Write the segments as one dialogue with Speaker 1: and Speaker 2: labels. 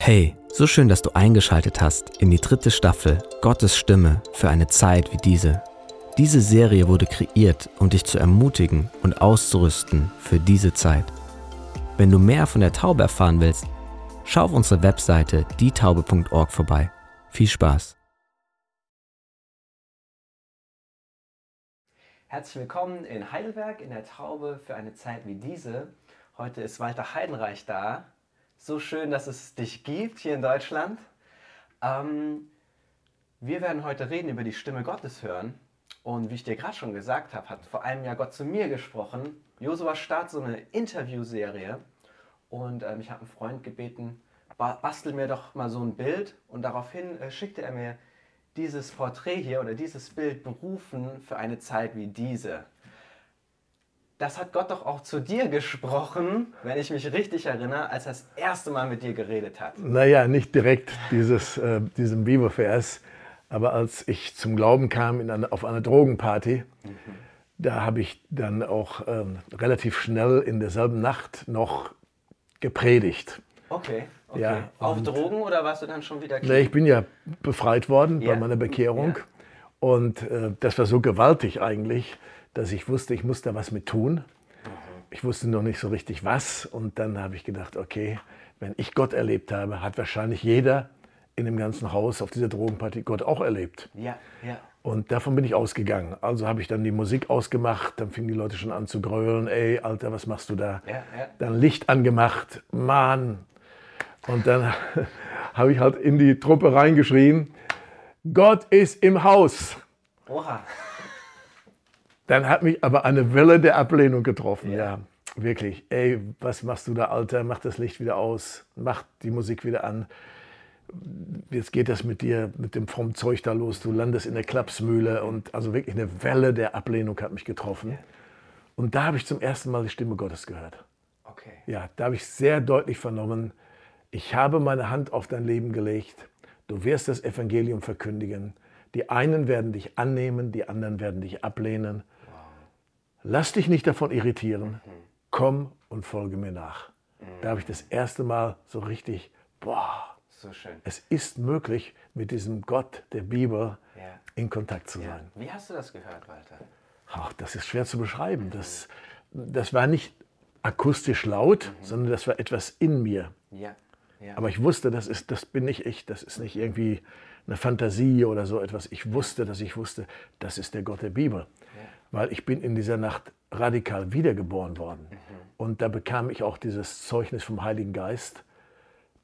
Speaker 1: Hey, so schön, dass du eingeschaltet hast in die dritte Staffel Gottes Stimme für eine Zeit wie diese. Diese Serie wurde kreiert, um dich zu ermutigen und auszurüsten für diese Zeit. Wenn du mehr von der Taube erfahren willst, schau auf unsere Webseite dietaube.org vorbei. Viel Spaß!
Speaker 2: Herzlich willkommen in Heidelberg in der Taube für eine Zeit wie diese. Heute ist Walter Heidenreich da. So schön, dass es dich gibt hier in Deutschland. Ähm, wir werden heute reden über die Stimme Gottes hören. Und wie ich dir gerade schon gesagt habe, hat vor einem Jahr Gott zu mir gesprochen. Josua startet so eine Interviewserie. Und ähm, ich habe einen Freund gebeten, ba bastel mir doch mal so ein Bild. Und daraufhin äh, schickte er mir dieses Porträt hier oder dieses Bild berufen für eine Zeit wie diese. Das hat Gott doch auch zu dir gesprochen, wenn ich mich richtig erinnere, als er das erste Mal mit dir geredet hat.
Speaker 3: Naja, nicht direkt dieses, äh, diesen Bibelvers, aber als ich zum Glauben kam in eine, auf eine Drogenparty, mhm. da habe ich dann auch ähm, relativ schnell in derselben Nacht noch gepredigt.
Speaker 2: Okay. Okay. Ja, Auf Drogen oder warst du dann schon wieder
Speaker 3: clean? Nee, ich bin ja befreit worden ja. bei meiner Bekehrung. Ja. Und äh, das war so gewaltig eigentlich, dass ich wusste, ich muss da was mit tun. Mhm. Ich wusste noch nicht so richtig was. Und dann habe ich gedacht, okay, wenn ich Gott erlebt habe, hat wahrscheinlich jeder in dem ganzen Haus auf dieser Drogenparty Gott auch erlebt.
Speaker 2: Ja, ja.
Speaker 3: Und davon bin ich ausgegangen. Also habe ich dann die Musik ausgemacht, dann fingen die Leute schon an zu grölen, ey, Alter, was machst du da? Ja, ja. Dann Licht angemacht, Mann, und dann habe ich halt in die Truppe reingeschrien, Gott ist im Haus. Oha. Dann hat mich aber eine Welle der Ablehnung getroffen, ja. ja. Wirklich, ey, was machst du da, Alter? Mach das Licht wieder aus, mach die Musik wieder an. Jetzt geht das mit dir, mit dem frommen Zeug da los. Du landest in der Klapsmühle und also wirklich eine Welle der Ablehnung hat mich getroffen. Ja. Und da habe ich zum ersten Mal die Stimme Gottes gehört. Okay. Ja, da habe ich sehr deutlich vernommen, ich habe meine Hand auf dein Leben gelegt, du wirst das Evangelium verkündigen. Die einen werden dich annehmen, die anderen werden dich ablehnen. Lass dich nicht davon irritieren, komm und folge mir nach. Da habe ich das erste Mal so richtig, boah, so schön. es ist möglich, mit diesem Gott der Bibel ja. in Kontakt zu sein.
Speaker 2: Ja. Wie hast du das gehört, Walter?
Speaker 3: Ach, das ist schwer zu beschreiben. Das, das war nicht akustisch laut, mhm. sondern das war etwas in mir. Ja. Aber ich wusste, das, ist, das bin nicht ich, das ist nicht irgendwie eine Fantasie oder so etwas. Ich wusste, dass ich wusste, das ist der Gott der Bibel. Weil ich bin in dieser Nacht radikal wiedergeboren worden. Mhm. Und da bekam ich auch dieses Zeugnis vom Heiligen Geist.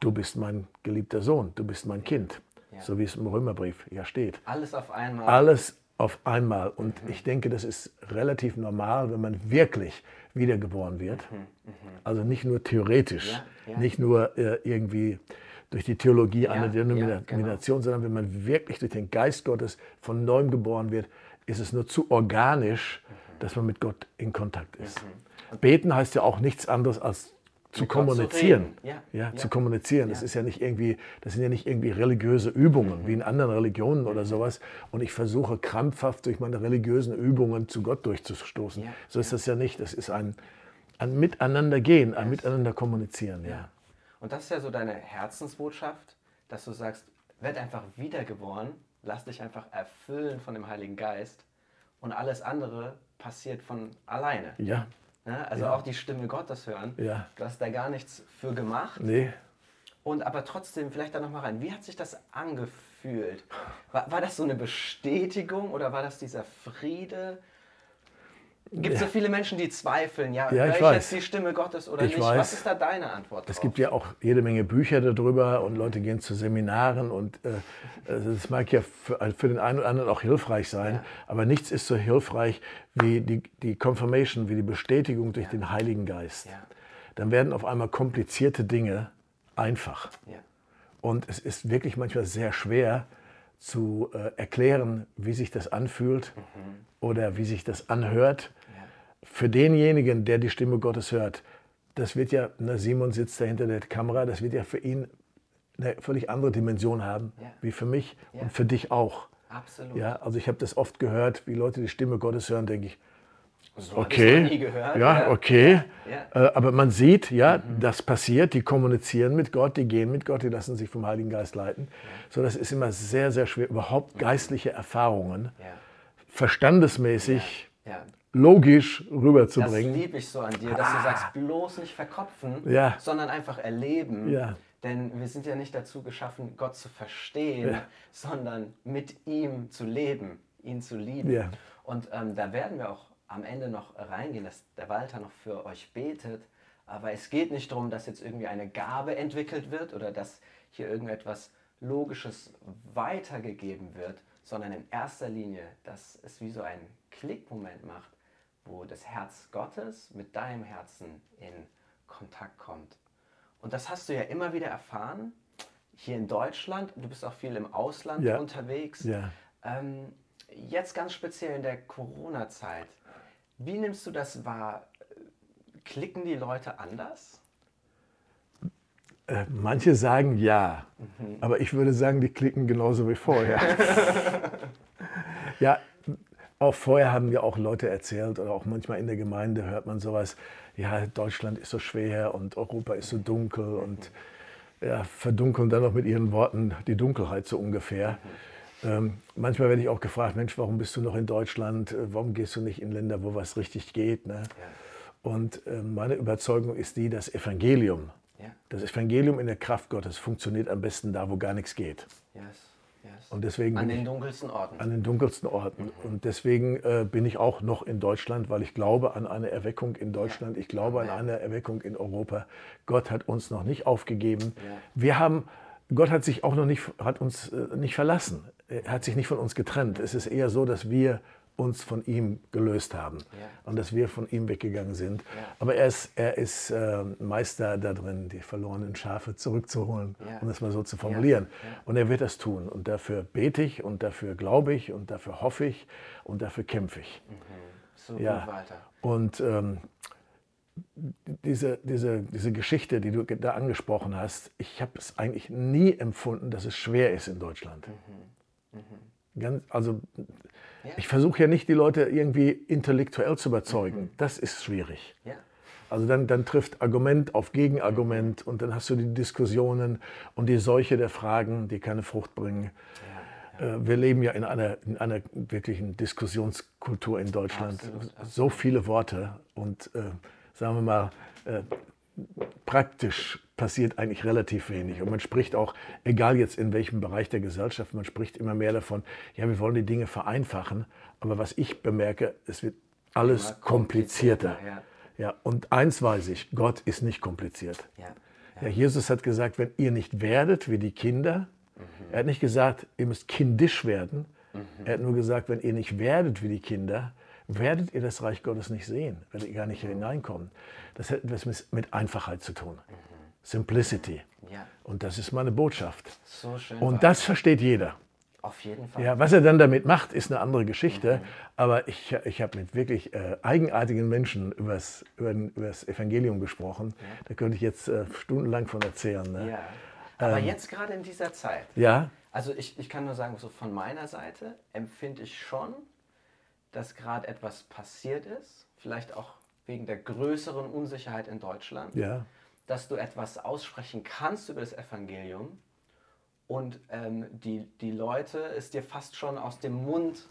Speaker 3: Du bist mein geliebter Sohn, du bist mein Kind. Ja. So wie es im Römerbrief ja steht.
Speaker 2: Alles auf einmal.
Speaker 3: Alles auf einmal. Und mhm. ich denke, das ist relativ normal, wenn man wirklich wiedergeboren wird. Mhm. Mhm. Also nicht nur theoretisch, ja, ja. nicht nur äh, irgendwie durch die Theologie einer Denomination, genau. sondern wenn man wirklich durch den Geist Gottes von neuem geboren wird, ist es nur zu organisch, mhm. dass man mit Gott in Kontakt ist. Mhm. Beten heißt ja auch nichts anderes als zu kommunizieren. Zu ja, ja, ja, zu kommunizieren. Das ist ja nicht irgendwie, das sind ja nicht irgendwie religiöse Übungen, mhm. wie in anderen Religionen oder mhm. sowas. Und ich versuche krampfhaft durch meine religiösen Übungen zu Gott durchzustoßen. so ist das ja nicht. Das ist ein, ein Miteinandergehen, ein Miteinander kommunizieren. Ja.
Speaker 2: Und das ist ja so deine Herzensbotschaft, dass du sagst, werd einfach wiedergeboren, lass dich einfach erfüllen von dem Heiligen Geist und alles andere passiert von alleine.
Speaker 3: Ja,
Speaker 2: Ne? Also ja. auch die Stimme Gottes hören.
Speaker 3: Ja.
Speaker 2: Du hast da gar nichts für gemacht.
Speaker 3: Nee.
Speaker 2: Und aber trotzdem, vielleicht da nochmal rein, wie hat sich das angefühlt? War, war das so eine Bestätigung oder war das dieser Friede? Gibt es ja. so viele Menschen, die zweifeln, ja, ja ich, jetzt die Stimme Gottes oder
Speaker 3: ich
Speaker 2: nicht?
Speaker 3: Weiß.
Speaker 2: Was ist da deine Antwort drauf?
Speaker 3: Es gibt ja auch jede Menge Bücher darüber und Leute gehen zu Seminaren und äh, das mag ja für, für, den einen oder anderen auch hilfreich sein, ja. aber nichts ist so hilfreich wie die, die Confirmation, wie die Bestätigung durch den Heiligen Geist. Dann werden auf einmal komplizierte Dinge einfach. Und es ist wirklich manchmal sehr schwer, zu äh, erklären, wie sich das anfühlt mhm. oder wie sich das anhört für denjenigen, der die Stimme Gottes hört, das wird ja, na, Simon sitzt da hinter der Kamera, das wird ja für ihn eine völlig andere Dimension haben, ja. wie für mich ja. und für dich auch.
Speaker 2: Absolut.
Speaker 3: Ja, also ich habe das oft gehört, wie Leute die Stimme Gottes hören, denke ich, So okay. Gehört, ja, ja, okay. Ja. Äh, aber man sieht, ja, mhm. das passiert. Die kommunizieren mit Gott, die gehen mit Gott, die lassen sich vom Heiligen Geist leiten. Ja. So, das ist immer sehr, sehr schwer, überhaupt geistliche Erfahrungen verstandesmäßig, logisch rüberzubringen.
Speaker 2: Das liebe ich so an dir, dass du sagst, bloß nicht verkopfen, sondern einfach erleben. Denn wir sind ja nicht dazu geschaffen, Gott zu verstehen, sondern mit ihm zu leben, ihn zu lieben. Und ähm, da werden wir auch am Ende noch reingehen, dass der Walter noch für euch betet. Aber es geht nicht darum, dass jetzt irgendwie eine Gabe entwickelt wird oder dass hier irgendetwas Logisches weitergegeben wird, sondern in erster Linie, dass es wie so einen Klickmoment macht, wo das Herz Gottes mit deinem Herzen in Kontakt kommt. Und das hast du ja immer wieder erfahren, hier in Deutschland. Du bist auch viel im Ausland ja. unterwegs. Ja. Ähm, jetzt ganz speziell in der Corona-Zeit. Wie nimmst du das wahr? Klicken die Leute anders?
Speaker 3: Äh, manche sagen ja, mhm. aber ich würde sagen, die klicken genauso wie vorher. ja, auch vorher haben ja auch Leute erzählt oder auch manchmal in der Gemeinde hört man sowas, ja, Deutschland ist so schwer und Europa ist so dunkel und ja, verdunkeln dann noch mit ihren Worten die Dunkelheit so ungefähr. Mhm. Ähm, manchmal werde ich auch gefragt, Mensch, warum bist du noch in Deutschland? Äh, warum gehst du nicht in Länder, wo was richtig geht? Ne? Ja. Und äh, meine Überzeugung ist die, das Evangelium, ja. das Evangelium in der Kraft Gottes funktioniert am besten da, wo gar nichts geht. Yes. Yes. Und deswegen
Speaker 2: an den dunkelsten Orten.
Speaker 3: An den dunkelsten Orten. Mhm. Und deswegen äh, bin ich auch noch in Deutschland, weil ich glaube an eine Erweckung in Deutschland. Ja. Ich glaube an eine Erweckung in Europa. Gott hat uns noch nicht aufgegeben. Wir haben Gott hat sich auch noch nicht, hat uns äh, nicht verlassen. Er hat sich nicht von uns getrennt. Es ist eher so, dass wir uns von ihm gelöst haben ja. und dass wir von ihm weggegangen sind. Ja. Aber er ist, er ist äh, Meister darin, die verlorenen Schafe zurückzuholen, ja. um das mal so zu formulieren. Und er wird das tun. Und dafür bete ich und dafür glaube ich und dafür hoffe ich und dafür kämpfe ich. Mhm. So ja. weiter. Und ähm, diese, diese, diese Geschichte, die du da angesprochen hast, ich habe es eigentlich nie empfunden, dass es schwer ist in Deutschland. Mhm. Mhm. Ganz, also ja. ich versuche ja nicht, die Leute irgendwie intellektuell zu überzeugen. Mhm. Das ist schwierig. Ja. Also dann, dann trifft Argument auf Gegenargument und dann hast du die Diskussionen und die Seuche der Fragen, die keine Frucht bringen. Ja. Äh, wir leben ja in einer, in einer wirklichen Diskussionskultur in Deutschland. Absolut, absolut. So viele Worte und äh, sagen wir mal, äh, praktisch passiert eigentlich relativ wenig. Und man spricht auch, egal jetzt in welchem Bereich der Gesellschaft, man spricht immer mehr davon, ja, wir wollen die Dinge vereinfachen. Aber was ich bemerke, es wird alles komplizierter. komplizierter ja. ja. und eins weiß ich, Gott ist nicht kompliziert. Ja, ja. ja Jesus hat gesagt, wenn ihr nicht werdet wie die Kinder, mhm. er hat nicht gesagt, ihr müsst kindisch werden. Mhm. Er hat nur gesagt, wenn ihr nicht werdet wie die Kinder, werdet ihr das Reich Gottes nicht sehen, werdet ihr gar nicht hineinkommen. Das hat etwas mit Einfachheit zu tun. Simplicity. Ja. Und das ist meine Botschaft. So schön. Und das versteht jeder.
Speaker 2: Auf jeden Fall.
Speaker 3: Ja, was er dann damit macht, ist eine andere Geschichte. Mhm. Aber ich, ich habe mit wirklich äh, eigenartigen Menschen über das Evangelium gesprochen. Ja. Da könnte ich jetzt äh, stundenlang von erzählen. Ne? Ja.
Speaker 2: Aber ähm, jetzt gerade in dieser Zeit.
Speaker 3: Ja.
Speaker 2: Also ich, ich kann nur sagen, so von meiner Seite empfinde ich schon, dass gerade etwas passiert ist, vielleicht auch wegen der größeren Unsicherheit in Deutschland, ja. Dass du etwas aussprechen kannst über das Evangelium und ähm, die, die Leute es dir fast schon aus dem Mund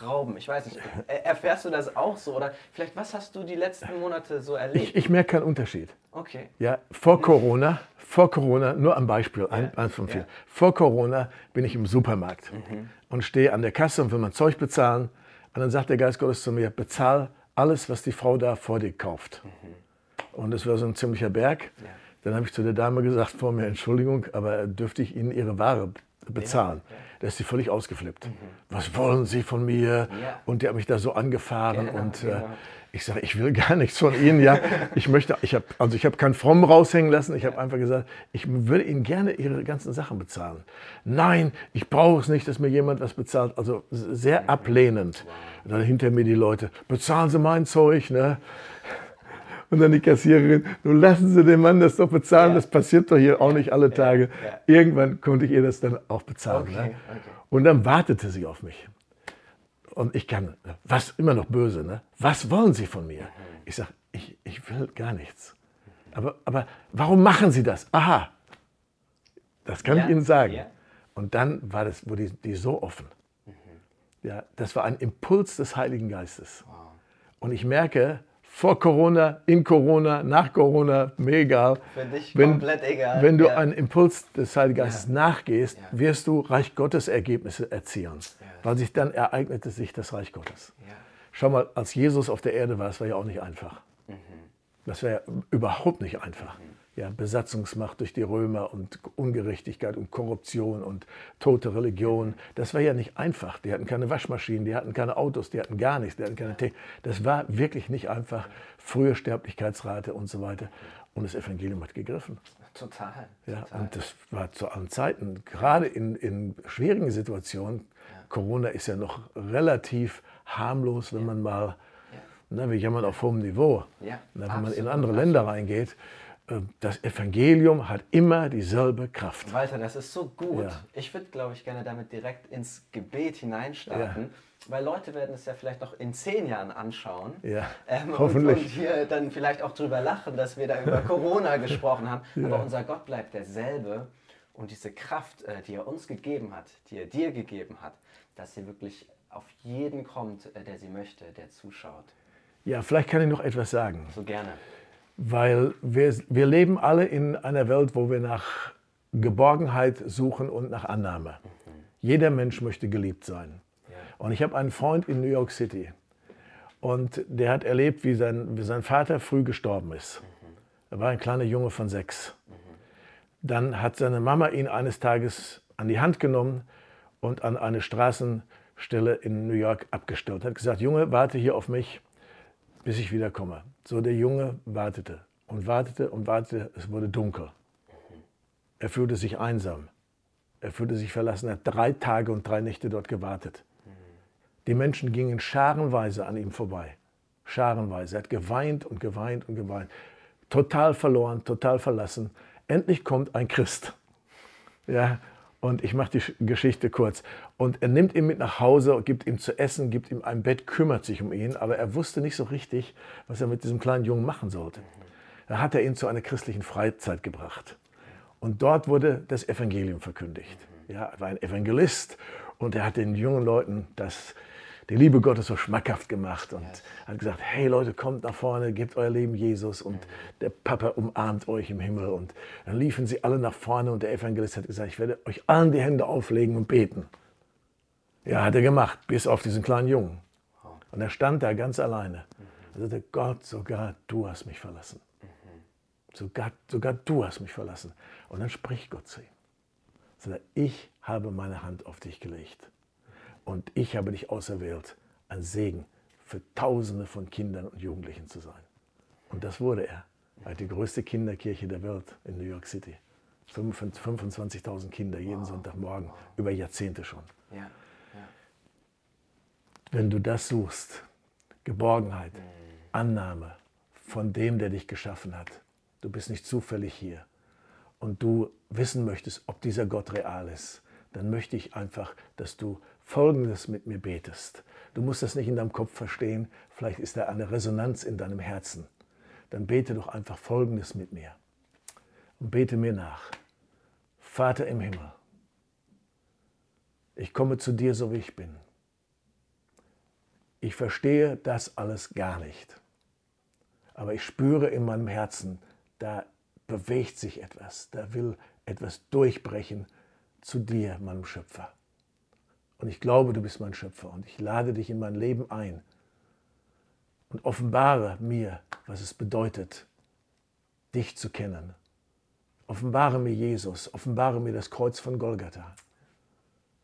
Speaker 2: rauben. Ich weiß nicht, erfährst du das auch so? Oder vielleicht, was hast du die letzten Monate so erlebt?
Speaker 3: Ich, ich merke keinen Unterschied.
Speaker 2: Okay.
Speaker 3: Ja, vor Corona, vor Corona, nur ein Beispiel, ein, eins von vielen. Ja. Vor Corona bin ich im Supermarkt mhm. und stehe an der Kasse und will mein Zeug bezahlen und dann sagt der Geist Gottes zu mir, bezahl alles, was die Frau da vor dir kauft. Mhm. Und das war so ein ziemlicher Berg. Ja. Dann habe ich zu der Dame gesagt vor mir, Entschuldigung, aber dürfte ich Ihnen Ihre Ware bezahlen? Ja, ja. Da ist sie völlig ausgeflippt. Mhm. Was wollen Sie von mir? Und der hat mich da so angefahren. Genau, und äh, genau. ich sage, ich will gar nichts von Ihnen. Ja, ich möchte, ich habe, also ich habe keinen Fromm raushängen lassen. Ich habe einfach gesagt, ich würde Ihnen gerne Ihre ganzen Sachen bezahlen. Nein, ich brauche es nicht, dass mir jemand was bezahlt. Also sehr mhm. ablehnend. Wow. Dann hinter mir die Leute, bezahlen Sie mein Zeug, ne? Und dann die Kassiererin, nun lassen Sie den Mann das doch bezahlen, ja. das passiert doch hier auch nicht alle Tage. Ja. Irgendwann konnte ich ihr das dann auch bezahlen. Okay. Ne? Okay. Und dann wartete sie auf mich. und ich kann, was immer noch böse, ne? was wollen Sie von mir? Ich sage, ich, ich will gar nichts. Aber, aber warum machen Sie das? Aha, das kann ja, ich Ihnen sagen. Und dann war das, wurde die, die so offen. Mhm. Ja, das war ein Impuls des Heiligen Geistes. Wow. Und ich merke, vor Corona, in Corona, nach Corona, mir egal.
Speaker 2: Für dich
Speaker 3: wenn,
Speaker 2: komplett egal.
Speaker 3: Wenn du ja. einen Impuls des Heiligen Geistes ja. nachgehst, ja. wirst du Reich Gottes Ergebnisse erzielen. Weil sich dann ereignete sich das Reich Gottes. Schau mal, als Jesus auf der Erde war, das war ja auch nicht einfach. Mhm. Das war ja überhaupt nicht einfach. Mhm ja, Besatzungsmacht durch die Römer und Ungerechtigkeit und Korruption und tote Religion. Das war ja nicht einfach. Die hatten keine Waschmaschinen, die hatten keine Autos, die hatten gar nichts, die hatten keine Technik. Das war wirklich nicht einfach. Frühe Sterblichkeitsrate und so weiter. Und das Evangelium hat gegriffen.
Speaker 2: Total.
Speaker 3: Ja,
Speaker 2: total.
Speaker 3: und das war zu allen Zeiten, gerade in, in schwierigen Situationen. Ja. Corona ist ja noch relativ harmlos, wenn ja. man mal, ja. na, wir jammern auf hohem Niveau, ja, na, wenn absolut, man in andere absolut. Länder reingeht. Äh, das Evangelium hat immer dieselbe Kraft.
Speaker 2: Walter, das ist so gut. Ja. Ich würde, glaube ich, gerne damit direkt ins Gebet hineinstarten. Ja. Weil Leute werden es ja vielleicht noch in zehn Jahren anschauen.
Speaker 3: Ja, ähm, hoffentlich.
Speaker 2: Und, und hier dann vielleicht auch drüber lachen, dass wir da über Corona gesprochen haben. Ja. Aber unser Gott bleibt derselbe. Und diese Kraft, äh, die er uns gegeben hat, die er dir gegeben hat, dass sie wirklich auf jeden kommt, äh, der sie möchte, der zuschaut.
Speaker 3: Ja, vielleicht kann ich noch etwas sagen.
Speaker 2: So gerne.
Speaker 3: Weil wir, wir leben alle in einer Welt, wo wir nach Geborgenheit suchen und nach Annahme. Mhm. Jeder Mensch möchte geliebt sein. Ja. Und ich habe einen Freund in New York City. Und der hat erlebt, wie sein, wie sein Vater früh gestorben ist. Mhm. Er war ein kleiner Junge von sechs. Mhm. Dann hat seine Mama ihn eines Tages an die Hand genommen und an eine Straßenstelle in New York abgestellt. Hat gesagt, Junge, warte hier auf mich bis ich wiederkomme. So der Junge wartete und wartete und wartete. Es wurde dunkel. Er fühlte sich einsam. Er fühlte sich verlassen. Er hat drei Tage und drei Nächte dort gewartet. Die Menschen gingen scharenweise an ihm vorbei. Scharenweise. Er hat geweint und geweint und geweint. Total verloren, total verlassen. Endlich kommt ein Christ. Ja, und ich mache die Geschichte kurz. Und er nimmt ihn mit nach Hause, gibt ihm zu essen, gibt ihm ein Bett, kümmert sich um ihn. Aber er wusste nicht so richtig, was er mit diesem kleinen Jungen machen sollte. Da hat er ihn zu einer christlichen Freizeit gebracht. Und dort wurde das Evangelium verkündigt. Ja, er war ein Evangelist und er hat den jungen Leuten das die Liebe Gottes so schmackhaft gemacht und yes. hat gesagt, hey Leute, kommt nach vorne, gebt euer Leben Jesus und der Papa umarmt euch im Himmel. Und dann liefen sie alle nach vorne und der Evangelist hat gesagt, ich werde euch allen die Hände auflegen und beten. Ja, hat er gemacht, bis auf diesen kleinen Jungen. Und er stand da ganz alleine. Er sagte, Gott, sogar du hast mich verlassen. Mhm. Sogar, sogar du hast mich verlassen. Und dann spricht Gott zu ihm. Er sagt, ich habe meine Hand auf dich gelegt und ich habe dich auserwählt, ein Segen für Tausende von Kindern und Jugendlichen zu sein. Und das wurde er. Er hat die größte Kinderkirche der Welt in New York City. 25.000 Kinder jeden wow. Sonntagmorgen, wow. über Jahrzehnte schon. Ja. Ja. Wenn du das suchst, Geborgenheit, mhm. Annahme von dem, der dich geschaffen hat, du bist nicht zufällig hier und du wissen möchtest, ob dieser Gott real ist, dann möchte ich einfach, dass du Folgendes mit mir betest. Du musst das nicht in deinem Kopf verstehen, vielleicht ist da eine Resonanz in deinem Herzen. Dann bete doch einfach Folgendes mit mir. Und bete mir nach. Vater im Himmel, ich komme zu dir, so wie ich bin. Ich verstehe das alles gar nicht. Aber ich spüre in meinem Herzen, da bewegt sich etwas, da will etwas durchbrechen zu dir, meinem Schöpfer. Und ich glaube, du bist mein Schöpfer und ich lade dich in mein Leben ein und offenbare mir, was es bedeutet, dich zu kennen. Offenbare mir Jesus, offenbare mir das Kreuz von Golgatha.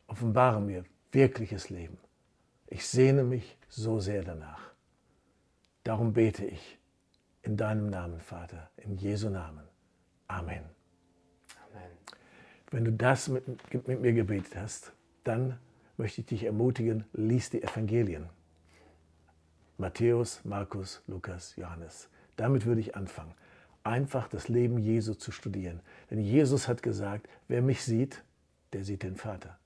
Speaker 3: Offenbare mir wirkliches Leben. Ich sehne mich so sehr danach. Darum bete ich in deinem Namen, Vater, in Jesu Namen. Amen. Wenn du das mit, mit mir gebetet hast, dann möchte ich dich ermutigen, lies die Evangelien. Matthäus, Markus, Lukas, Johannes. Damit würde ich anfangen. Einfach das Leben Jesu zu studieren. Denn Jesus hat gesagt, wer mich sieht, der sieht den Vater.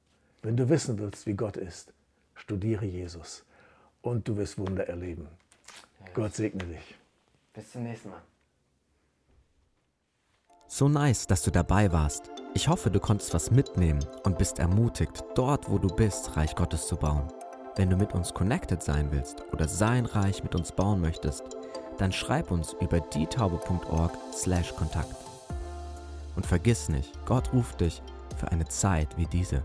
Speaker 3: Wenn du wissen willst, wie Gott ist, studiere Jesus und du wirst Wunder erleben. Yes. Gott segne dich.
Speaker 4: Bis zum nächsten Mal.
Speaker 2: So nice, dass du dabei warst. Ich hoffe, du konntest was mitnehmen und bist ermutigt, dort, wo du bist, Reich Gottes zu bauen. Wenn du mit uns connected sein willst oder sein Reich mit uns bauen möchtest, dann schreib uns über dietaube.org/kontakt. Und vergiss nicht, Gott ruft dich für eine Zeit wie diese.